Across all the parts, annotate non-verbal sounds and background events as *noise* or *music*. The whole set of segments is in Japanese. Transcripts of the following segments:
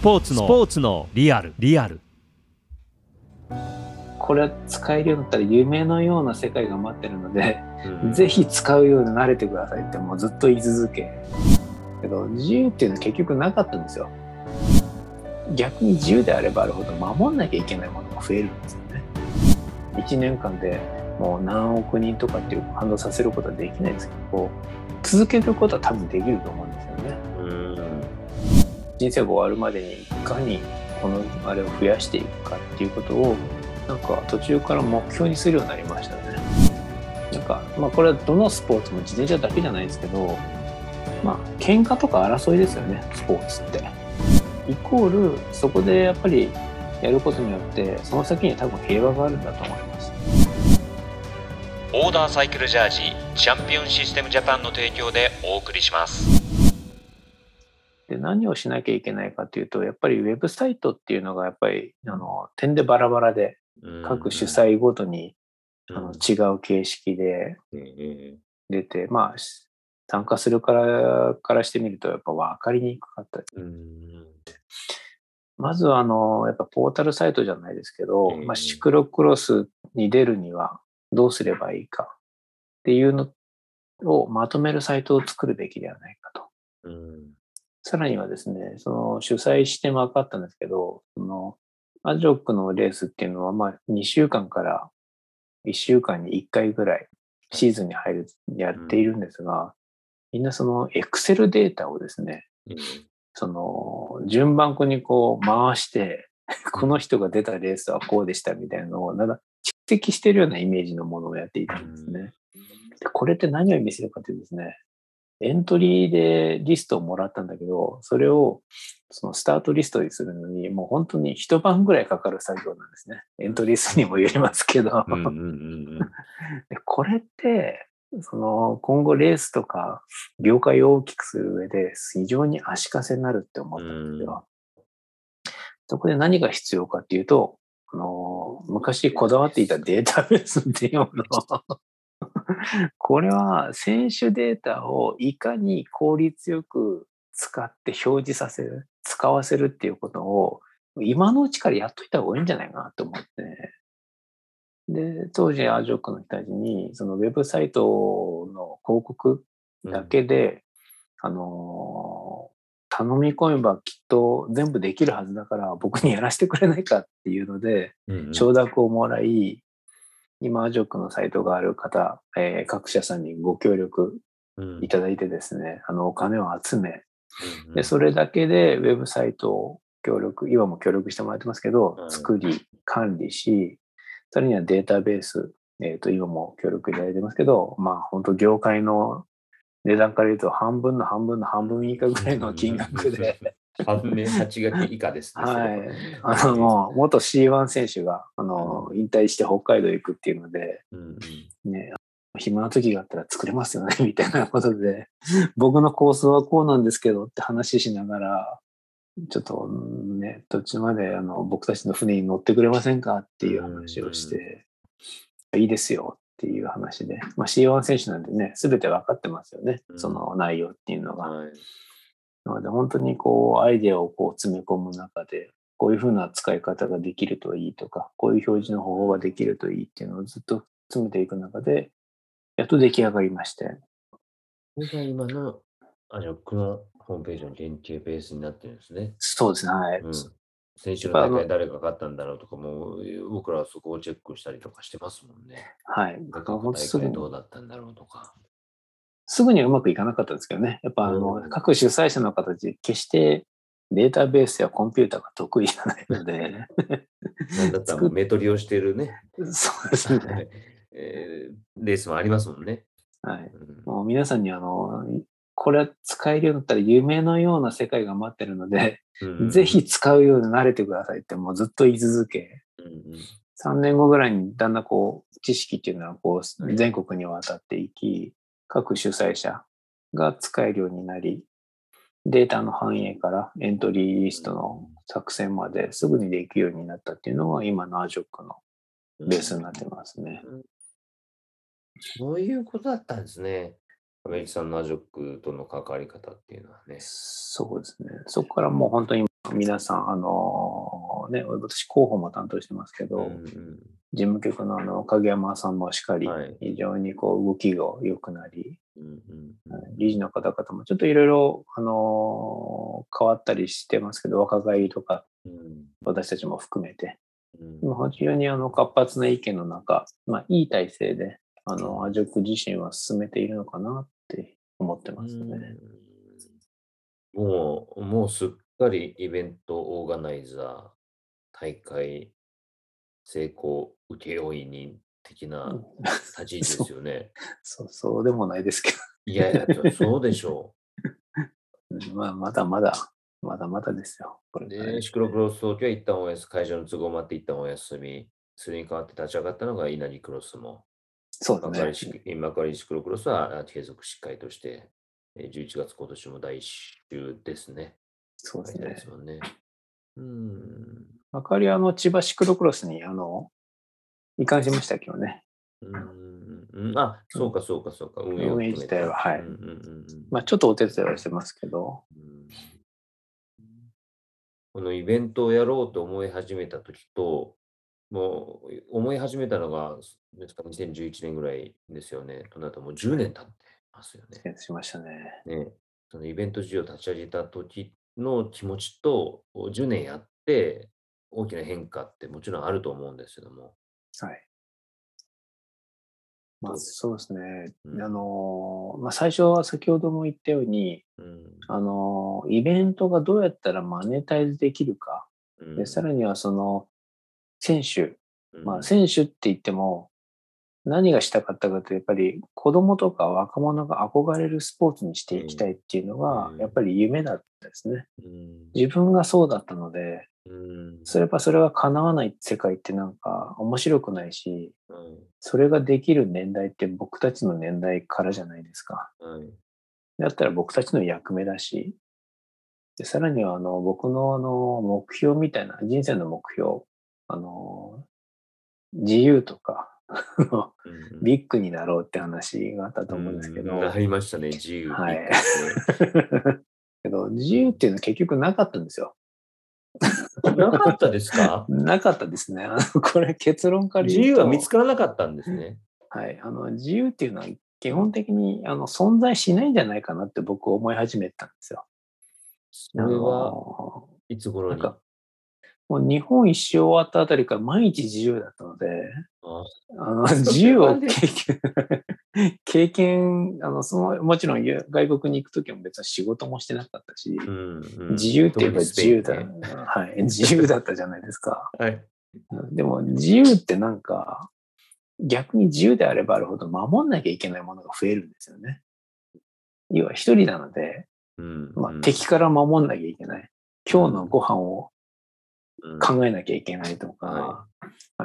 ポーツのスポーツのリアル。リアル。これ使えるようになったら夢のような世界が待ってるので、うん。ぜひ使うように慣れてくださいってもうずっと言い続け。けど自由っていうのは結局なかったんですよ。逆に自由であればあるほど守んなきゃいけないものが増えるんですよね。1年間でもう何億人とかっていう感動させることはできないんですけど続けることは多分できると思うんですよね。うん人生が終わるまでにいかにこのあれを増やしていくかっていうことをなんか途中から目標にするようになりましたね。なんかまあこれはどのスポーツも自転車だけじゃないですけどまあ喧嘩とか争いですよねスポーツって。イコールそこでやっぱりやることによってその先に多分平和があるんだと思います。オーダーサイクルジャージチャンピオンシステムジャパンの提供でお送りします何をしなきゃいけないかというとやっぱりウェブサイトっていうのがやっぱりあの点でバラバラで各主催ごとにあの違う形式でうん。出て、まあ、し参加するからからしてみると、やっぱ分かりにくかった。うん。まずは、あの、やっぱポータルサイトじゃないですけど、うんまあ、シクロクロスに出るにはどうすればいいかっていうのをまとめるサイトを作るべきではないかと。うんさらにはですね、その主催して分かったんですけど、そのアジョックのレースっていうのは、まあ、2週間から1週間に1回ぐらいシーズンに入る、やっているんですが、みんなそのエクセルデータをですね、その順番こにこう回して、この人が出たレースはこうでしたみたいなのを、なんか蓄積してるようなイメージのものをやっていたんですね。でこれって何を意味するかというとですね、エントリーでリストをもらったんだけど、それをそのスタートリストにするのに、もう本当に一晩ぐらいかかる作業なんですね。エントリー数にもよりますけど。うんうんうん *laughs* でこれって、その今後レースとか業界を大きくする上で非常に足かせになるって思ったんですよ。そこで何が必要かっていうと、あの昔こだわっていたデータベースっていうもの *laughs* これは選手データをいかに効率よく使って表示させる、使わせるっていうことを今のうちからやっといた方がいいんじゃないかなと思って、で、当時アジョックの人たちに、そのウェブサイトの広告だけで、あのー頼み込めばきっと全部できるはずだから僕にやらせてくれないかっていうので、うん。承諾をもらい、今アジョックのサイトがある方、えー各社さんにご協力うん。いただいてですね、あのお金を集め、うんで、それだけでウェブサイトを協力、今も協力してもらってますけどう、ん。作り、管理し、さらにはデータベース、えっ、と、今も協力いただいてますけど、まあ、本当業界の値段から言うと半分の半分の半分以下ぐらいの金額で、半面八掛け以下ですね。はい。あの、もう、元 C1 選手が、あの、引退して北海道行くっていうので、うんうん。ね、暇な時があったら作れますよね、*laughs* みたいなことで、僕の構想はこうなんですけどって話しながら、ちょっとね、途中まであの僕たちの船に乗ってくれませんかっていう話をして、いいですよっていう話で、まあ、C1 選手なんでね、すべて分かってますよね、うん。その内容っていうのが。はいなので本当にこうアイデアをこう詰め込む中で、こういうふうな使い方ができるといいとか、こういう表示の方法ができるといいっていうのをずっと詰めていく中で、やっと出来上がりまして、これが今のアジョックのホームページの連携ベースになってるんですね。そうですね、はい。うん先週の大会誰が勝ったんだろうとかも、僕らはそこをチェックしたりとかしてますもんね。はい。だから本当すぐに大会どうだったんだろうとか。すぐにはうまくいかなかったんですけどね。やっぱあの、うん各主催者の方たち、決してデータベースやコンピューターが得意じゃないので、*laughs* なんだったらもうメトリをしてるね、そうですね。えーレースもありますもんね。はい。うんもう皆さんにあの、これは使えるようになったら夢のような世界が待ってるので、うんぜひ使うように慣れてくださいってもうずっと言い続け、うんうん3年後ぐらいにだんだんこう、知識っていうのはこう、はい全国に渡っていき、各主催者が使えるようになり、データの反映からエントリーリストの作成まですぐにできるようになったっていうのが今のアジョックのベースになってますね。そういうことだったんですね。亀木さんのアジョックとの関わり方っていうのはね。そうですね。そこからもう本当に皆さん、あのね、私広報も担当してますけど、うんうん事務局のあの影山さんもしっかりはい、非常にこう動きが良くなり、理事の方々もちょっといろいろ、あの変わったりしてますけど、若返りとかうん。私たちも含めて、うん。今非常にあの活発な意見の中、まあ、いい体制で、あの、アジョック自身は進めているのかなって思ってますね。うん。もう、もうすっかりイベントオーガナイザー、大会成功請負人的な *laughs* 立ち位置ですよね。そう、そうでもないですけいやいや、そうでしょど、う *laughs* んまあ、まだまだ、まだまだですよ。これで、シクロクロス東京は一旦お休み、会場の都合もあって一旦お休み。それに代わって立ち上がったのが稲荷クロスも。そうですね。シ幕張シクロクロスはあ継続しっかりとして、えー11月今年も第一週ですね。そうですね書いてありま。すね。うん。あかりはあの、千葉シクロクロスに、あの、移管しましたけどね。うんうん、あ、そうかそうかそうか。運営を運営自体ははいうんうんうんうんまあ、ちょっとお手伝いはしてますけど、うんこのイベントをやろうと思い始めた時と、もう思い始めたのが、ですか2011年ぐらいですよね。となるともう10年経ってますよね。しましたね。ねそのイベント事業を立ち上げた時の気持ちと、10年やって大きな変化ってもちろんあると思うんですけども。はい。まあ、そうですね。うんあの、まあ、最初は先ほども言ったように、うんあの、イベントがどうやったらマネタイズできるか。うんで、さらにはその、選手。うんまあ、選手って言っても、何がしたかったかと、やっぱり子供とか若者が憧れるスポーツにしていきたいっていうのがう、ん。やっぱり夢だったですね。うん。自分がそうだったので、うん。それやっぱそれが叶わない世界ってなんか面白くないし、はいそれができる年代って僕たちの年代からじゃないですか。はい。だったら僕たちの役目だし、でさらにはあの僕のあの目標みたいな、人生の目標、あの、自由とか、うん *laughs* ビッグになろうって話があったと思うんですけど、うんありましたね、自由。はい *laughs* けど自由っていうのは結局なかったんですよ。なかったですか？*laughs* なかったですね。あのこれ結論から自。由は見つからなかったんですね。はい。あの、自由っていうのは基本的にあの存在しないんじゃないかなって僕思い始めたんですよ。それはいつ頃に？か、もう日本一周終わったあたりから毎日自由だったので、ああの *laughs* 自由を経験、*laughs* 経験、あの、その、もちろん外国に行くときも別に仕事もしてなかったし、うんうん自由って言えば自由だ、はい、自由だったじゃないですか。*laughs* はい。でも自由ってなんか、逆に自由であればあるほど守んなきゃいけないものが増えるんですよね。要は一人なので、うんまあ、うん敵から守んなきゃいけない。今日のご飯をうん考えなきゃいけないとか、はは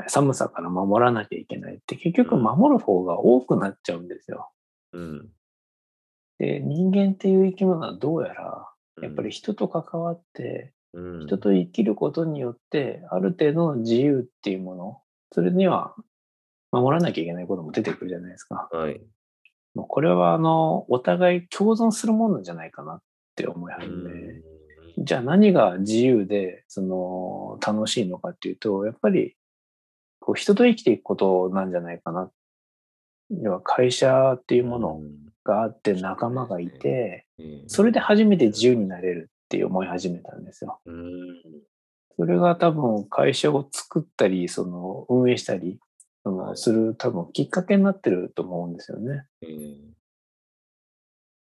い寒さから守らなきゃいけないって結局守る方が多くなっちゃうんですよ。うん。で、人間っていう生き物はどうやら、やっぱり人と関わって、うん。人と生きることによって、ある程度の自由っていうもの、それには守らなきゃいけないことも出てくるじゃないですか。はい。もうこれは、あの、お互い共存するものじゃないかなって思い始め、じゃあ何が自由で、その、楽しいのかっていうと、やっぱり、こう、人と生きていくことなんじゃないかな。要は会社っていうものがあって、仲間がいて、それで初めて自由になれるって思い始めたんですよ。うんそれが多分会社を作ったり、その運営したり、そのする多分きっかけになってると思うんですよね。うん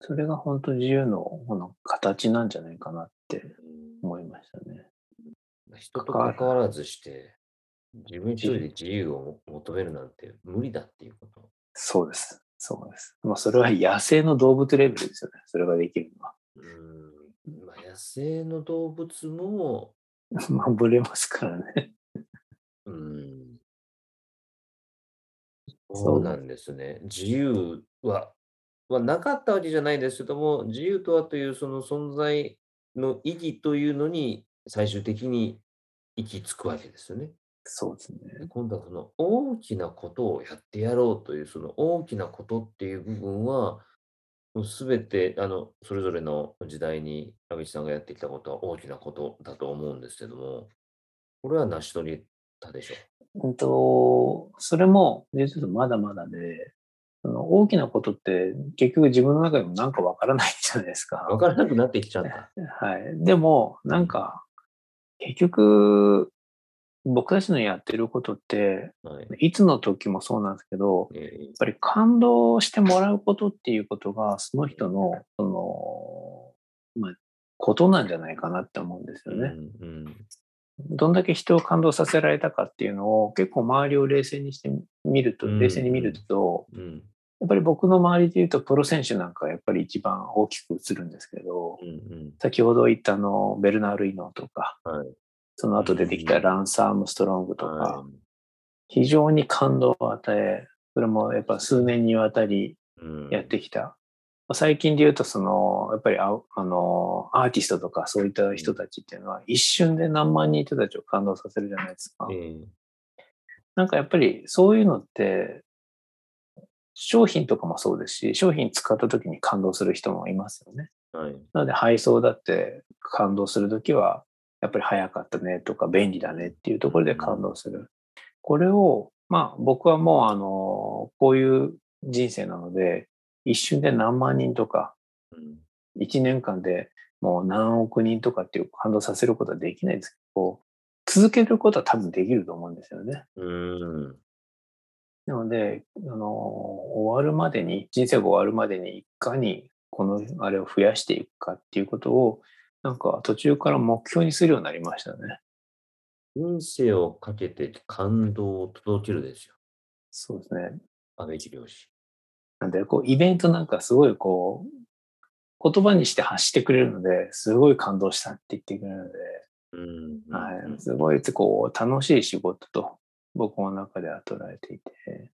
それが本当自由のこの形なんじゃないかなって思いましたね。人と関わらずして、自分一人で自由を求めるなんて無理だっていうこと。そうです。そうです。まあそれは野生の動物レベルですよね。それができるのは。うんまあ、野生の動物も、*laughs* まあブレますからね。うん、そうなんですね。自由は、はなかったわけじゃないですけども、自由とはというその存在の意義というのに最終的に行き着くわけですよね。そうですね。今度はその大きなことをやってやろうというその大きなことっていう部分はすべて、あの、それぞれの時代に、安倍さんがやってきたことは大きなことだと思うんですけども、これは成し遂げたでしょうんと、それも、実はまだまだで、大きなことって結局自分の中でもなんかわからないじゃないですか。う。わからなくなってきちゃった。はい。でも、なんか、結局、僕たちのやってることって、はい。いつの時もそうなんですけど、えやっぱり感動してもらうことっていうことが、その人の、その、まあ、ことなんじゃないかなって思うんですーよね。うんうんどんだけ人を感動させられたかっていうのを結構周りを冷静にしてみると、うん冷静に見ると、うんやっぱり僕の周りで言うとプロ選手なんかやっぱり一番大きく映るんですけど、うんうん。先ほど言ったあのベルナール・イノーとか、はい。その後出てきたランス・アームストロングとか、は非常に感動を与え、それもやっぱ数年にわたりいうん。やってきた。最近で言うと、その、やっぱりああの、アーティストとかそういった人たちっていうのは、一瞬で何万人人たちを感動させるじゃないですか。えーなんかやっぱりそういうのって、商品とかもそうですし、商品使った時に感動する人もいますよね。はい。なので配送だって感動するときは、やっぱり早かったねとか便利だねっていうところで感動する。これを、まあ僕はもうあの、こういう人生なので、一瞬で何万人とか、うん一年間でもう何億人とかっていう感動させることはできないですけど、続けることは多分できると思うんですよね。うんなので、あの、終わるまでに、人生が終わるまでにいかにこのあれを増やしていくかっていうことを、なんか途中から目標にするようになりましたね。人生をかけて感動を届けるですよ。そうですね。安倍治療師。なんで、こう、イベントなんかすごいこう、言葉にして発してくれるので、すごい感動したって言ってくれるので、うんはい、すごいこう、楽しい仕事と僕の中では捉えていて、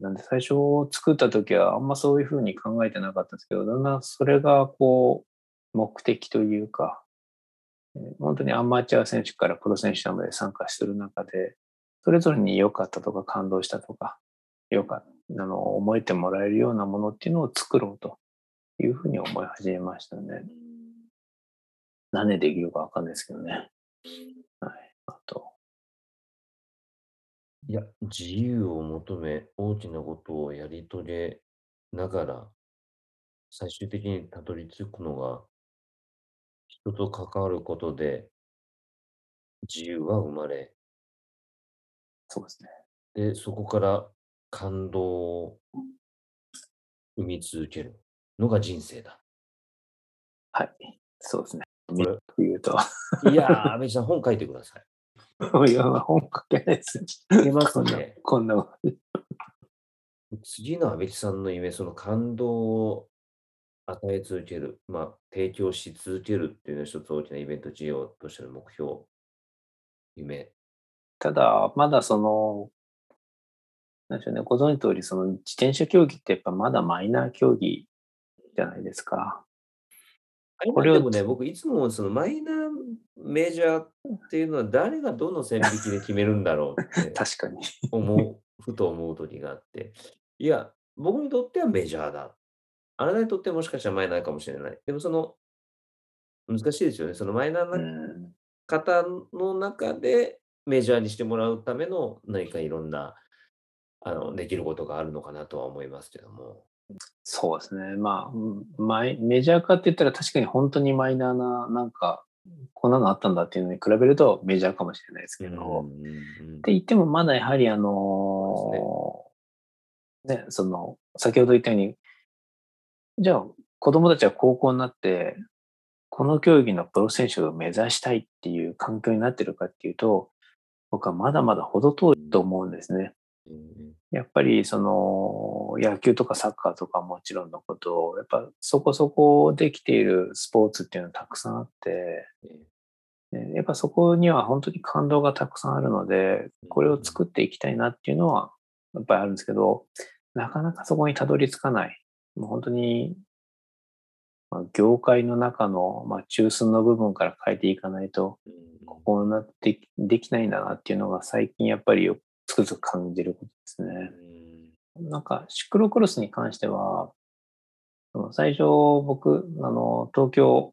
なんで最初作った時はあんまそういうふうに考えてなかったんですけど、だんだんそれがこう、目的というか、えー本当にアマチュア選手からプロ選手まで参加する中で、それぞれに良かったとか感動したとか、よかあの思えてもらえるようなものっていうのを作ろうというふうに思い始めましたね。何でできるかわかんないですけどね。はい。あと、いや、自由を求め、大きなことをやり遂げながら、最終的にたどり着くのが、人と関わることで、自由は生まれ、そうですね。で、そこから感動を生み続けるのが人生だ。はい。そうですね。れ短く言うと。いやー、安倍さん、本書いてください。いや、本書けないです。書けますこんなね。、こんな。次の安倍さんの夢、その感動を与え続ける、まあ、提供し続けるっていうのが一つ大きなイベント事業としての目標、夢。ただ、まだその、なんでしょうね、ご存知通り、その自転車競技ってやっぱまだマイナー競技じゃないですか。ここれでもね、僕いつもそのマイナーメジャーっていうのは誰がどの線引きで決めるんだろうっ *laughs* て確かに。思う、ふと思う時があって。いや、僕にとってはメジャーだ。あなたにとってはもしかしたらマイナーかもしれない。でもその、難しいですよね。そのマイナーうなん方の中でメジャーにしてもらうための何かいろんなあのできることがあるのかなとは思いますけども。そうですね。まあ、うんマイメジャー化って言ったら確かに本当にマイナーな、なんか、こんなのあったんだっていうのに比べるとメジャーかもしれないですけど、って言ってもまだやはりあのね、その、先ほど言ったように、じゃあ子供たちは高校になって、この競技のプロ選手を目指したいっていう環境になってるかっていうと、僕はまだまだ程遠いと思うんですね。うんやっぱりその野球とかサッカーとかもちろんのこと、やっぱそこそこできているスポーツっていうのはたくさんあって、ねやっぱそこには本当に感動がたくさんあるので、これを作っていきたいなっていうのはやっぱりあるんですけど、なかなかそこにたどり着かない。もう本当に、まあ、業界の中の、まあ、中枢の部分から変えていかないと、うんこうなってできないんだなっていうのが最近やっぱりよつくづく感じることですね。なんかシクロクロスに関しては、最初僕、あの、東京、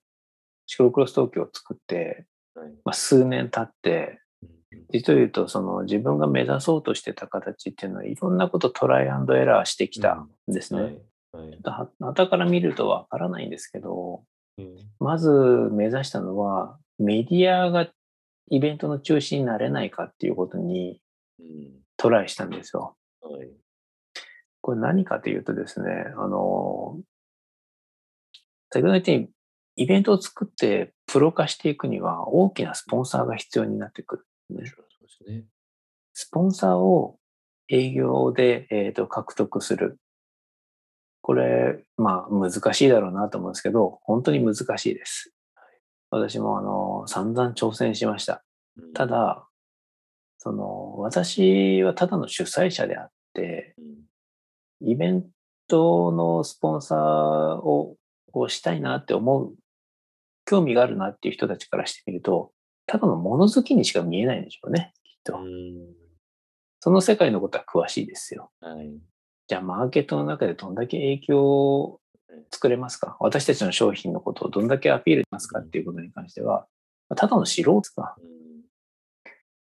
シクロクロス東京を作って、はいまあ、数年経って、うん実を言うと、その自分が目指そうとしてた形っていうのは、いろんなことトライアンドエラーしてきたんですね。はい。はい。は旗から見るとわからないんですけど、うんまず目指したのは、メディアがイベントの中心になれないかっていうことにうんトライしたんですよ。はい。これ何かというとですね、あの、先ほど言ったように、イベントを作ってプロ化していくには大きなスポンサーが必要になってくる。もちろんそうですね。スポンサーを営業で、えーと獲得する。これ、まあ難しいだろうなと思うんですけど、本当に難しいです。私もあの、散々挑戦しました。うんた、だ、その、私はただの主催者であって、うんイベントのスポンサーををしたいなって思う、興味があるなっていう人たちからしてみると、ただの物好きにしか見えないんでしょうね、きっと。うんその世界のことは詳しいですよ。はい。じゃあ、マーケットの中でどんだけ影響を作れますか？私たちの商品のことをどんだけアピールしますかっていうことに関しては、ただの素人か。うん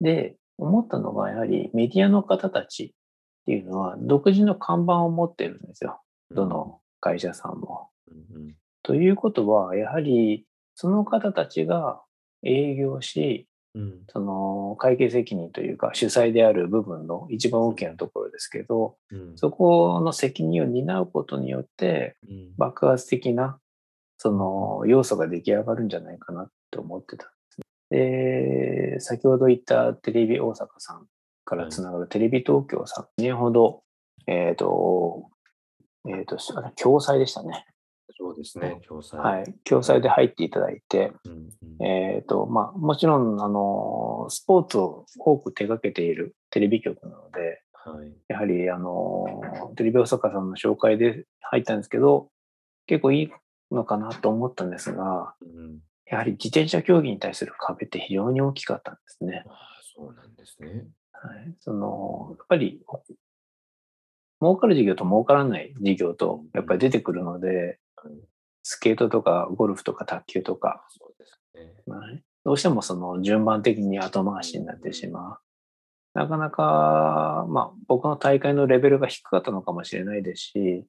で、思ったのが、やはりメディアの方たちっていうのは、独自の看板を持ってるんですよ。どの会社さんも。うんということは、やはり、その方たちが営業し、うん。その会計責任というか、主催である部分の一番大きなところですけど、うん。そこの責任を担うことによって、うん。爆発的な、その要素が出来上がるんじゃないかなって思ってた。んで先ほど言ったテレビ大阪さんからつながるテレビ東京さん、2年ほど、えっ、と、えっ、と、あれ、共催でしたね。そうですね、共済。はい。共催で入っていただいて、うんうんえっ、と、まあ、もちろん、あの、スポーツを多く手掛けているテレビ局なので、はい。やはり、あの、テレビ大阪さんの紹介で入ったんですけど、結構いいのかなと思ったんですが、うんやはり自転車競技に対する壁って非常に大きかったんですね。ああ、そうなんですね。はい。その、やっぱり、儲かる事業と儲からない事業と、やっぱり出てくるので、はいスケートとかゴルフとか卓球とか、そうですね。はいどうしてもその順番的に後回しになってしまう。なかなか、まあ僕の大会のレベルが低かったのかもしれないですし、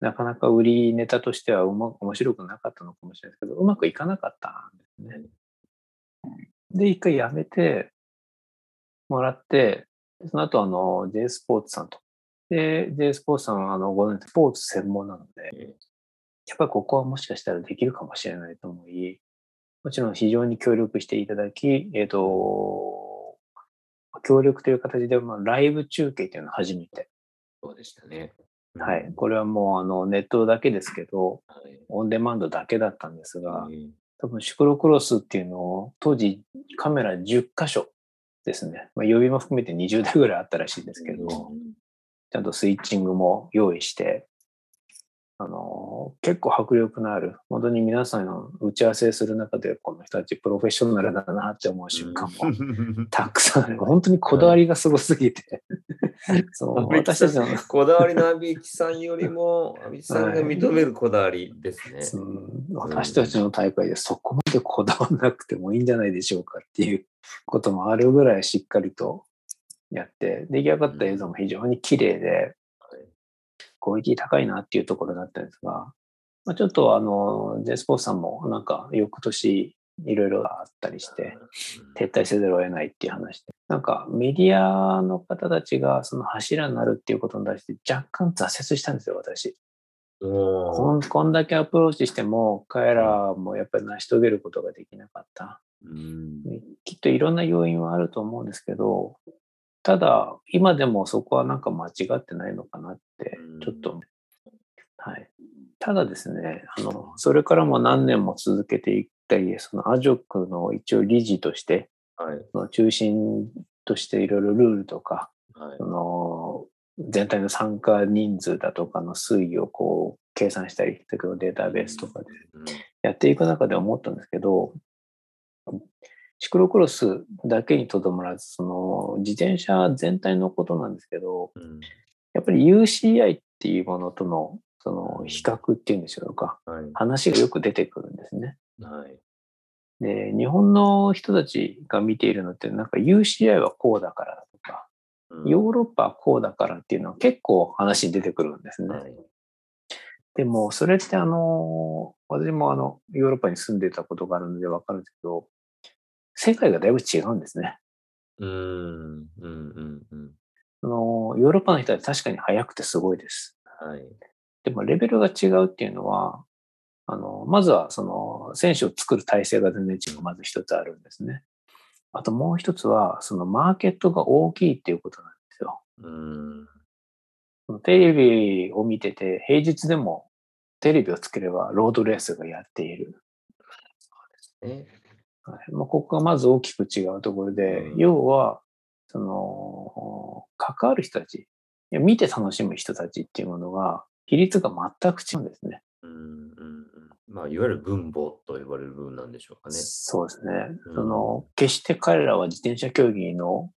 なかなか売りネタとしてはうま面白くなかったのかもしれないですけど、うまくいかなかったんですね。で、一回やめてもらって、その後あの J スポーツさんと。で、J スポーツさんはあのご存知スポーツ専門なので、えやっぱりここはもしかしたらできるかもしれないと思い、もちろん非常に協力していただき、えっ、と、協力という形で、まあ、ライブ中継っていうのを初めて。そうでしたね。はい。これはもうあのネットだけですけど、はい。オンデマンドだけだったんですが、ええ多分シクロクロスっていうのを当時カメラ10箇所ですね。まあ、予備も含めて20台ぐらいあったらしいですけど、うんちゃんとスイッチングも用意して、あの結構迫力のある、本当に皆さんの打ち合わせする中で、この人たちプロフェッショナルだなって思う瞬間も *laughs* たくさんある。本当にこだわりがすごすぎて。そう私たちの、こだわりの阿部幸さんよりも、阿部さんが認めるこだわりですね。うん私たちの大会でそこまでこだわらなくてもいいんじゃないでしょうかっていうこともあるぐらいしっかりとやって、出来上がった映像も非常に綺麗で、クオリティ高いなっていうところだったんですが、まあ、ちょっとあの、J スポーツさんもなんか翌年いろいろあったりして、撤退せざるを得ないっていう話で、なんかメディアの方たちがその柱になるっていうことに対して若干挫折したんですよ、私。おこんこんだけアプローチしても、彼らもやっぱり成し遂げることができなかった。うんきっといろんな要因はあると思うんですけど、ただ、今でもそこはなんか間違ってないのかなってうん、ちょっと、はい。ただですね、あの、それからも何年も続けていったり、そのアジョックの一応理事として、はい。その中心としていろいろルールとか、はいそ。の全体の参加人数だとかの推移をこう計算したり、データベースとかでうんやっていく中で思ったんですけど、シクロクロスだけにとどまらず、その自転車全体のことなんですけど、うんやっぱり UCI っていうものとの、そその比較っていうんでしょうか、はい。話がよく出てくるんですね。はい。で、日本の人たちが見ているのって、なんか UCI はこうだからとか、うんヨーロッパはこうだからっていうのは結構話に出てくるんですね。はい。でも、それってあの、私もあの、ヨーロッパに住んでたことがあるのでわかるんですけど、世界がだいぶ違うんですね。うーん。うんうんうん。あの、ヨーロッパの人は確かに速くてすごいです。はい。でも、レベルが違うっていうのは、あの、まずはその、選手を作る体制が全然違う、まず一つあるんですね。あともう一つは、そのマーケットが大きいっていうことなんですよ。うーん。テレビを見てて、平日でもテレビをつければロードレースがやっている。ね。はいまあ、ここがまず大きく違うところで、うん要は、その、関わる人たち、見て楽しむ人たちっていうものが、比率が全く違うんですね。うん。まあ、いわゆる分母と呼ばれる部分なんでしょうかね。そうですね。うんその、決して彼らは自転車競技の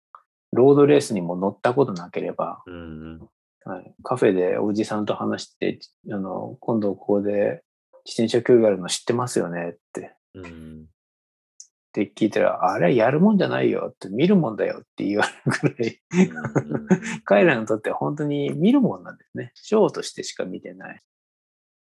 ロードレースにも乗ったことなければ、うんうん。はい、カフェでおじさんと話して、あの、今度ここで自転車競技あるの知ってますよねって。うんって聞いたら、あれやるもんじゃないよって、見るもんだよって言われるぐらい、彼らにとっては本当に見るもんなんですね。ショーとしてしか見てない。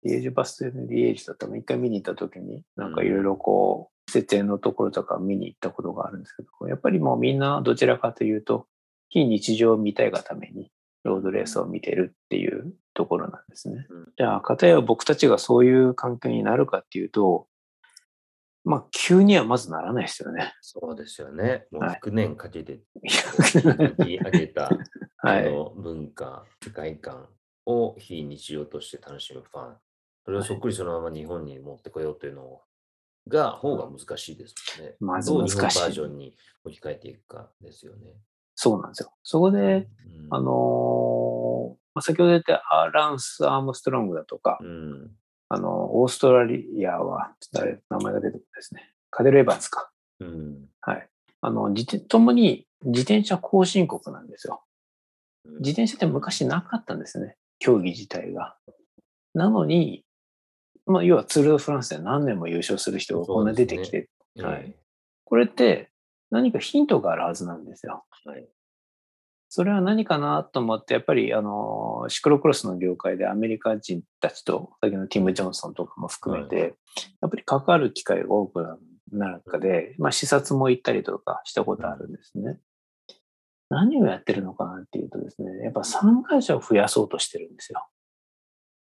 リエージュバストリエージュだったら一回見に行った時に、なんかいろいろこう、設営のところとか見に行ったことがあるんですけど、やっぱりもうみんなどちらかというと、非日常を見たいがために、ロードレースを見てるっていうところなんですね。うんじゃあ、かたや僕たちがそういう環境になるかっていうと、まあ、急にはまずならないですよね。そうですよね。もうはい100年かけて築き上げた、*laughs* はいその文化、世界観を非日常として楽しむファン。それをそっくりそのまま日本に持ってこようというのが、方が難しいですもんね。まずどう日本難しいバージョンに置き換えていくかですよね。そうなんですよ。そこで、うんあのーまあ先ほど言ったアーランス・アームストロングだとか、うん。あの、オーストラリアは、誰、名前が出てくるんですね。カデル・エヴァンスか。うん。はい。あの、自転、ともに自転車後進国なんですよ。自転車って昔なかったんですね。競技自体が。なのに、まあ、要はツール・ド・フランスで何年も優勝する人がこんな出てきて、はいこれって何かヒントがあるはずなんですよ。はい。それは何かなと思って、やっぱり、あの、シクロクロスの業界でアメリカ人たちと、先のティム・ジョンソンとかも含めて、やっぱり関わる機会が多くなる中で、まあ、視察も行ったりとかしたことあるんですね。何をやってるのかなっていうとですね、やっぱ参加者を増やそうとしてるんですよ。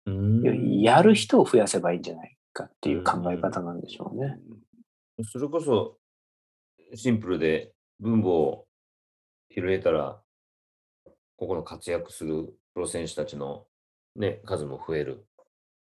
うんやる人を増やせばいいんじゃないかっていう考え方なんでしょうね。それこそ、シンプルで分母を広げたら、ここの活躍するプロ選手たちの、ね、数も増える。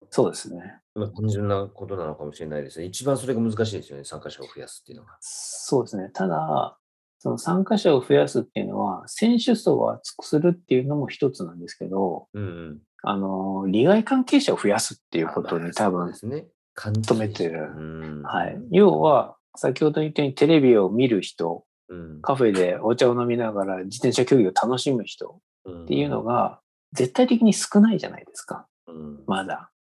そうですね。まあ、単純なことなのかもしれないですね。一番それが難しいですよね、参加者を増やすっていうのが。そうですね。ただ、その参加者を増やすっていうのは、選手層を厚くするっていうのも一つなんですけど、うんうん。あの、利害関係者を増やすっていうことに多分で、すね。求めてるうん。はい。要は、先ほど言ったようにテレビを見る人、うん、カフェでお茶を飲みながら自転車競技を楽しむ人っっていうの、が絶対的に少ないじゃないですか。うんまだ。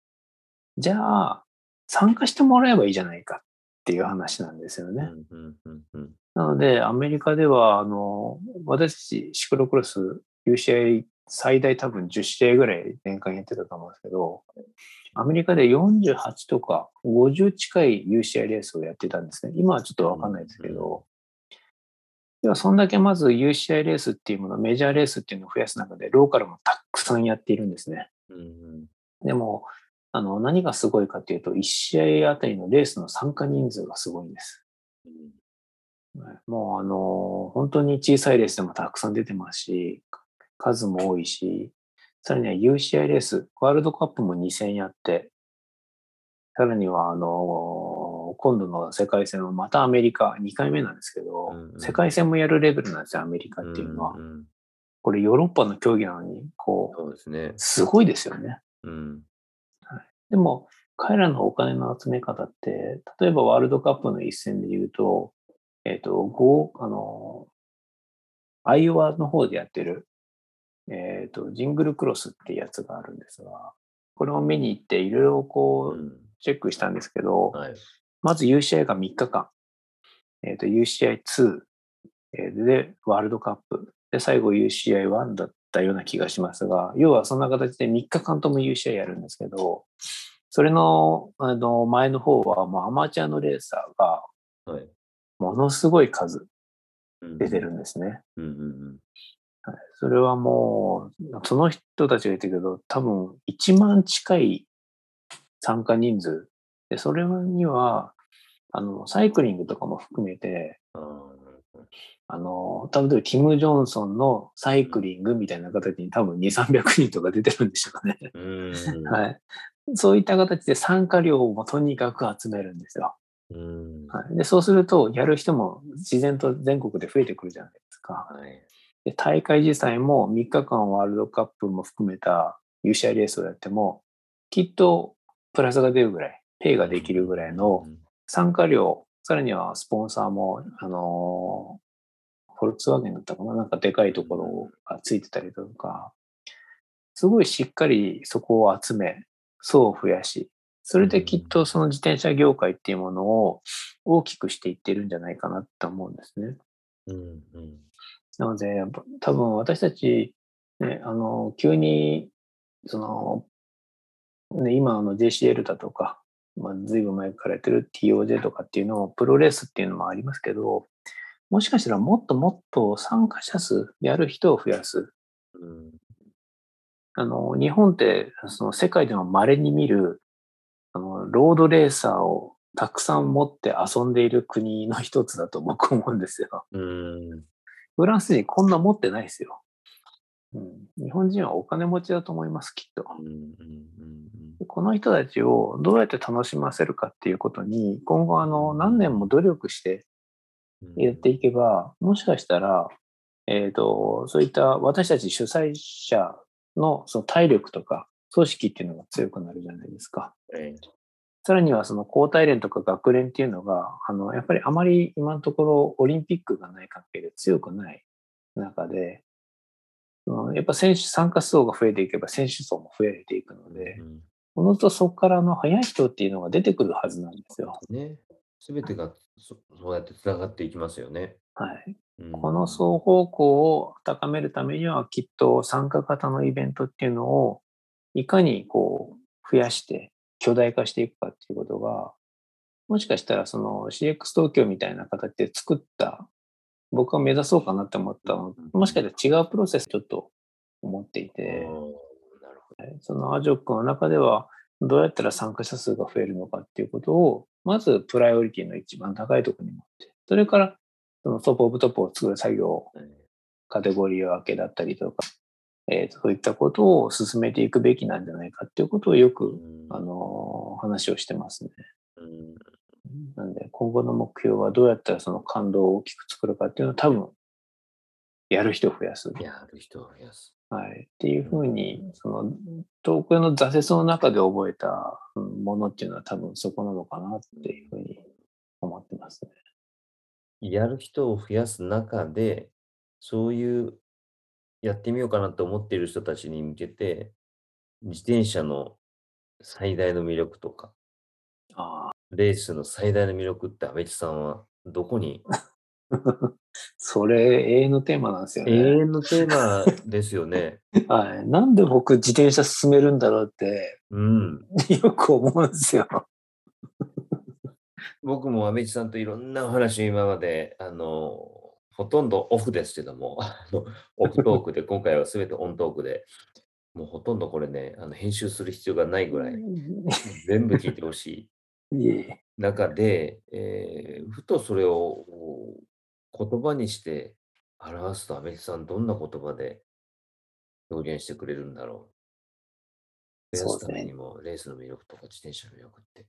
じゃあ、参加してもらえばいいじゃないかっていう話なんですよね。なので、アメリカでは、あの、私たちシクロクロス UCI 最大多分10試合ぐらい年間やってたと思うんですけど、アメリカで48とか50近い UCI レースをやってたんですね。今はちょっとわかんないですけど、ではそんだけまず UCI レースっていうもの、メジャーレースっていうのを増やす中で、ローカルもたくさんやっているんですね。うんでも、あの、何がすごいかっていうと、1試合あたりのレースの参加人数がすごいんです。うんはいもうあの、本当に小さいレースでもたくさん出てますし、数も多いし、さらには UCI レース、ワールドカップも2戦やって、さらにはあの、今度の世界戦はまたアメリカ、2回目なんですけど、うんうん世界戦もやるレベルなんですよ、アメリカっていうのは。んんこれヨーロッパの競技なのに、こう、そうですね。すごいですよね。うんでも、彼らのお金の集め方って、例えばワールドカップの一戦で言うと、えっ、と、ゴー、あの、アイオワの方でやってる、えっ、と、ジングルクロスっていうやつがあるんですが、これを見に行っていろいろこう、うんチェックしたんですけど、はい。まず UCI が3日間、えっ、と、UCI2、えーで、ワールドカップ、で、最後 UCI1 だったような気がしますが、要はそんな形で3日間とも UCI やるんですけど、それの、あの、前の方はもうアマチュアのレーサーがはい。ものすごい数うん出てるんですね。それはもう、その人たちが言ってるけど、多分1万近い参加人数。で、それには、あの、サイクリングとかも含めて、うん。あの、多分ティム・ジョンソンのサイクリングみたいな形に多分2、300人とか出てるんでしょうかね。うん。はい。そういった形で参加料をもとにかく集めるんですよ。うん。はい、で、そうすると、やる人も自然と全国で増えてくるじゃないですか。はい。で大会自体も3日間ワールドカップも含めた UCI レースをやっても、きっとプラスが出るぐらい、ペイができるぐらいのうん。参加料、さらにはスポンサーも、あのーフォルクスワーゲンだったかな？なんかでかいところがついてたりとか、すごいしっかりそこを集め、層を増やし、それできっとその自転車業界っていうものを大きくしていってるんじゃないかなと思うんですね。うんうん。なので、多分私たち、ね、あの、急に、その、ね、今あの JCL だとか、まあ、ずいぶん前からやってる TOJ とかっていうのを、プロレースっていうのもありますけど、もしかしたらもっともっと参加者数、やる人を増やす。うんあの、日本って、その世界でも稀に見る、あの、ロードレーサーをたくさん持って遊んでいる国の一つだと僕思うんですよ。うん。フランス人こんな持ってないですよ。うん、日本人はお金持ちだと思います、きっと。うんうんでこの人たちをどうやって楽しませるかっていうことに、今後あの何年も努力してうん。やっていけば、もしかしたら、えっ、と、そういった私たち主催者のその体力とか組織っていうのが強くなるじゃないですか。えさらにはその交代連とか学連っていうのが、あの、やっぱりあまり今のところオリンピックがない関係で強くない中で、うんやっぱ選手、参加層が増えていけば選手層も増えていくので、うんおのずとそこからの速い人っていうのが出てくるはずなんですよ。ね。すべてがそそうやってつながっていきますよね。はい。うんこの双方向を高めるためには、きっと参加型のイベントっていうのを、いかにこう、増やして巨大化していくかっていうことが、もしかしたらその CX 東京みたいな形で作った、僕は目指そうかなって思ったの、もしかしたら違うプロセスちょっと思っていうんて、その AJOCC の中では、どうやったら参加者数が増えるのかっていうことを、まずプライオリティの一番高いところに持って、それからそのトップオブトップを作る作業、カテゴリー分けだったりとか、えーとそういったことを進めていくべきなんじゃないかっていうことをよく、うん。あのー話をしてますね。うんなんで、今後の目標はどうやったらその感動を大きく作るかっていうのは多分、やる人を増やす。やる人を増やす。はい。っていうふうに、その、東京の挫折の中で覚えたうんものっていうのは多分そこなのかなっていうふうに思ってますね。やる人を増やす中で、そういうやってみようかなと思っている人たちに向けて、自転車の最大の魅力とか、あレースの最大の魅力って、安倍さんはどこに？あ。*laughs* それ、永遠のテーマなんですよ永ね。遠のテーマですよね。*laughs* はい。なんで僕自転車進めるんだろうって、うん。よく思うんですよ。*laughs* 僕も安倍さんといろんなお話を今まで、あの、ほとんどオフですけども、オフトークで、今回は全てオントークで、もうほとんどこれね、あの編集する必要がないぐらい、全部聞いてほしい。中で、えーふとそれを言葉にして表すと、安倍さん、どんな言葉で表現してくれるんだろう。増やすためにも、レースの魅力とか自転車の魅力って。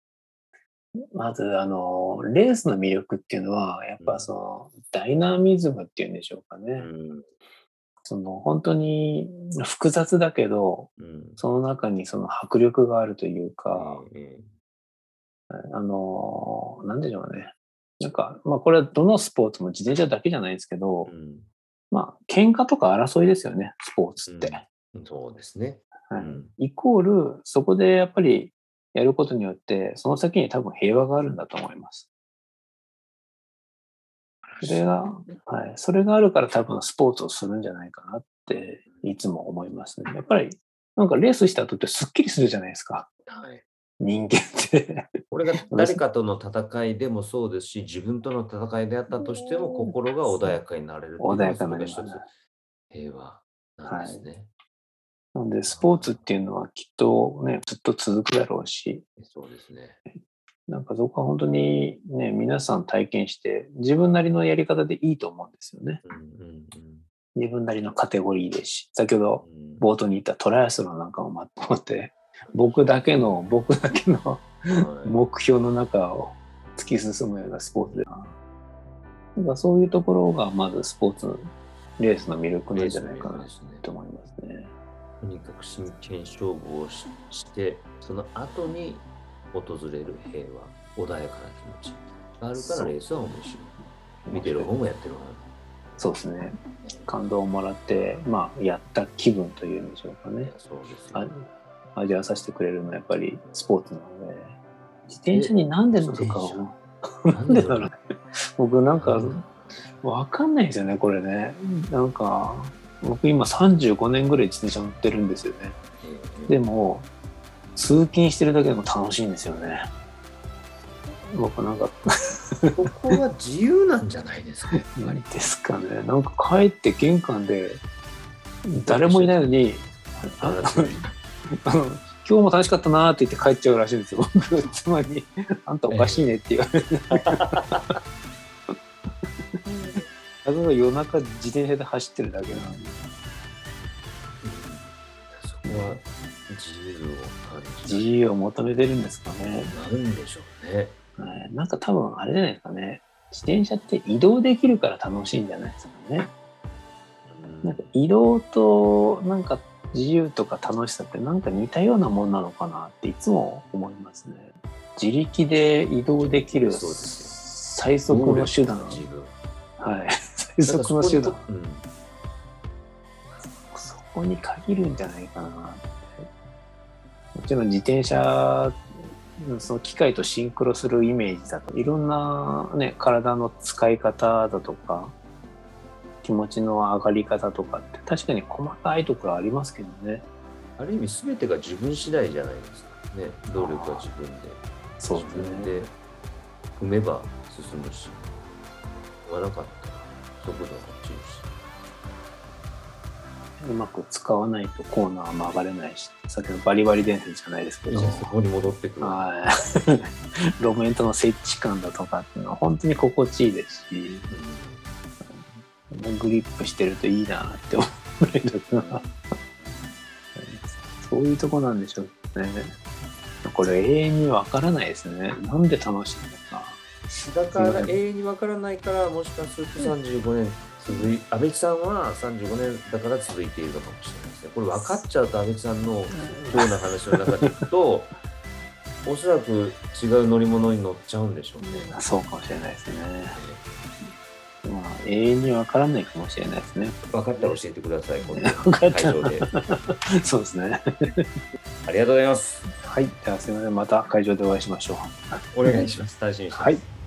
まず、あの、レースの魅力っていうのは、やっぱその、ダイナミズムっていうんでしょうかね。うん。その、本当に複雑だけど、うん。その中にその迫力があるというか、えあの、なんでしょうね。なんか、まあこれはどのスポーツも自転車だけじゃないですけどー、うんまあ喧嘩とか争いですよね、スポーツって。うんそうですね。はいうんイコール、そこでやっぱりやることによって、その先に多分平和があるんだと思います。それが、はい。それがあるから多分スポーツをするんじゃないかなって、いつも思いますね。やっぱり、なんかレースした後ってスッキリするじゃないですか。はい人間って。これが *laughs* 誰かとの戦いでもそうですし、自分との戦いであったとしても、心が穏やかになれる穏やかにな一つ。平和なんですね。なので、スポーツっていうのはきっとね、ずっと続くだろうし、そうですね。なんかそこは本当にね、皆さん体験して、自分なりのやり方でいいと思うんですよね。うんうん自分なりのカテゴリーですし、先ほど冒頭に言ったトライアスロンなんかもまとめて、僕だけの、僕だけのはい目標の中を突き進むようなスポーツで。なんかそういうところがまずスポーツ、レースの魅力なんじゃないかなと思いますね。とにかく真剣勝負をしして、その後に訪れる平和、穏やかな気持ちがあるからレースは面白い。見てる方もやってる方も。そうですね。感動をもらって、まあ、やった気分というんでしょうかね。そうですあよ。味わわさせてくれるのはやっぱりスポーツなので、自転車になんで乗るかを、なんでだろうね。僕なんか、わかんないですよね、これね。なんか、僕今35年ぐらい自転車乗ってるんですよね。でも、通勤してるだけでも楽しいんですよね。僕なんか、ここは自由なんじゃないですか？*laughs* 何ですかね。なんか帰って玄関で、誰もいないのに、ああの今日も楽しかったなーって言って帰っちゃうらしいんですよ。僕、妻に、あんたおかしいねって言われて。*laughs* ただ夜中自転車で走ってるだけなんで。そこは自由を自由を求めてるんですかね。なるんでしょうね。はいなんか多分あれじゃないですかね。自転車って移動できるから楽しいんじゃないですかね。なんか移動となんか自由とか楽しさってなんか似たようなもんなのかなっていつも思いますね。自力で移動できる最速の手段。自分。はい。最速の手段。うんそこに限るんじゃないかなって。もちろん自転車、その機械とシンクロするイメージだと、いろんなね、体の使い方だとか、気持ちの上がり方とかって確かに細かいところありますけどね。ある意味全てが自分次第じゃないですか。ね、努力は自分で。そうね。自分で踏めば進むし、踏まなかったら速度が落ちるし。うまく使わないとコーナーは曲がれないし、さっきのバリバリ伝説じゃないですけど、そこに戻ってくる。はい。*laughs* 路面との接地感だとかっていうのは本当に心地いいですし、グリップしてるといいなって思うぐらいだな。そういうとこなんでしょうね。これ永遠にわからないですね。なんで楽しいのか。だから永遠にわからないから、もしかすると35年続い、安倍さんは35年だから続いているのかもしれないですね。これ分かっちゃうと安倍さんのような話の中でいくと、おそらく違う乗り物に乗っちゃうんでしょうね。*laughs* そうかもしれないですね。まあ、永遠にわからないかもしれないですね。分かったら教えてください、今度分かった会場で。*laughs* そうですね。ありがとうございます。はい。ではすみません。また会場でお会いしましょう。お願いします。楽しみにしてます。はい。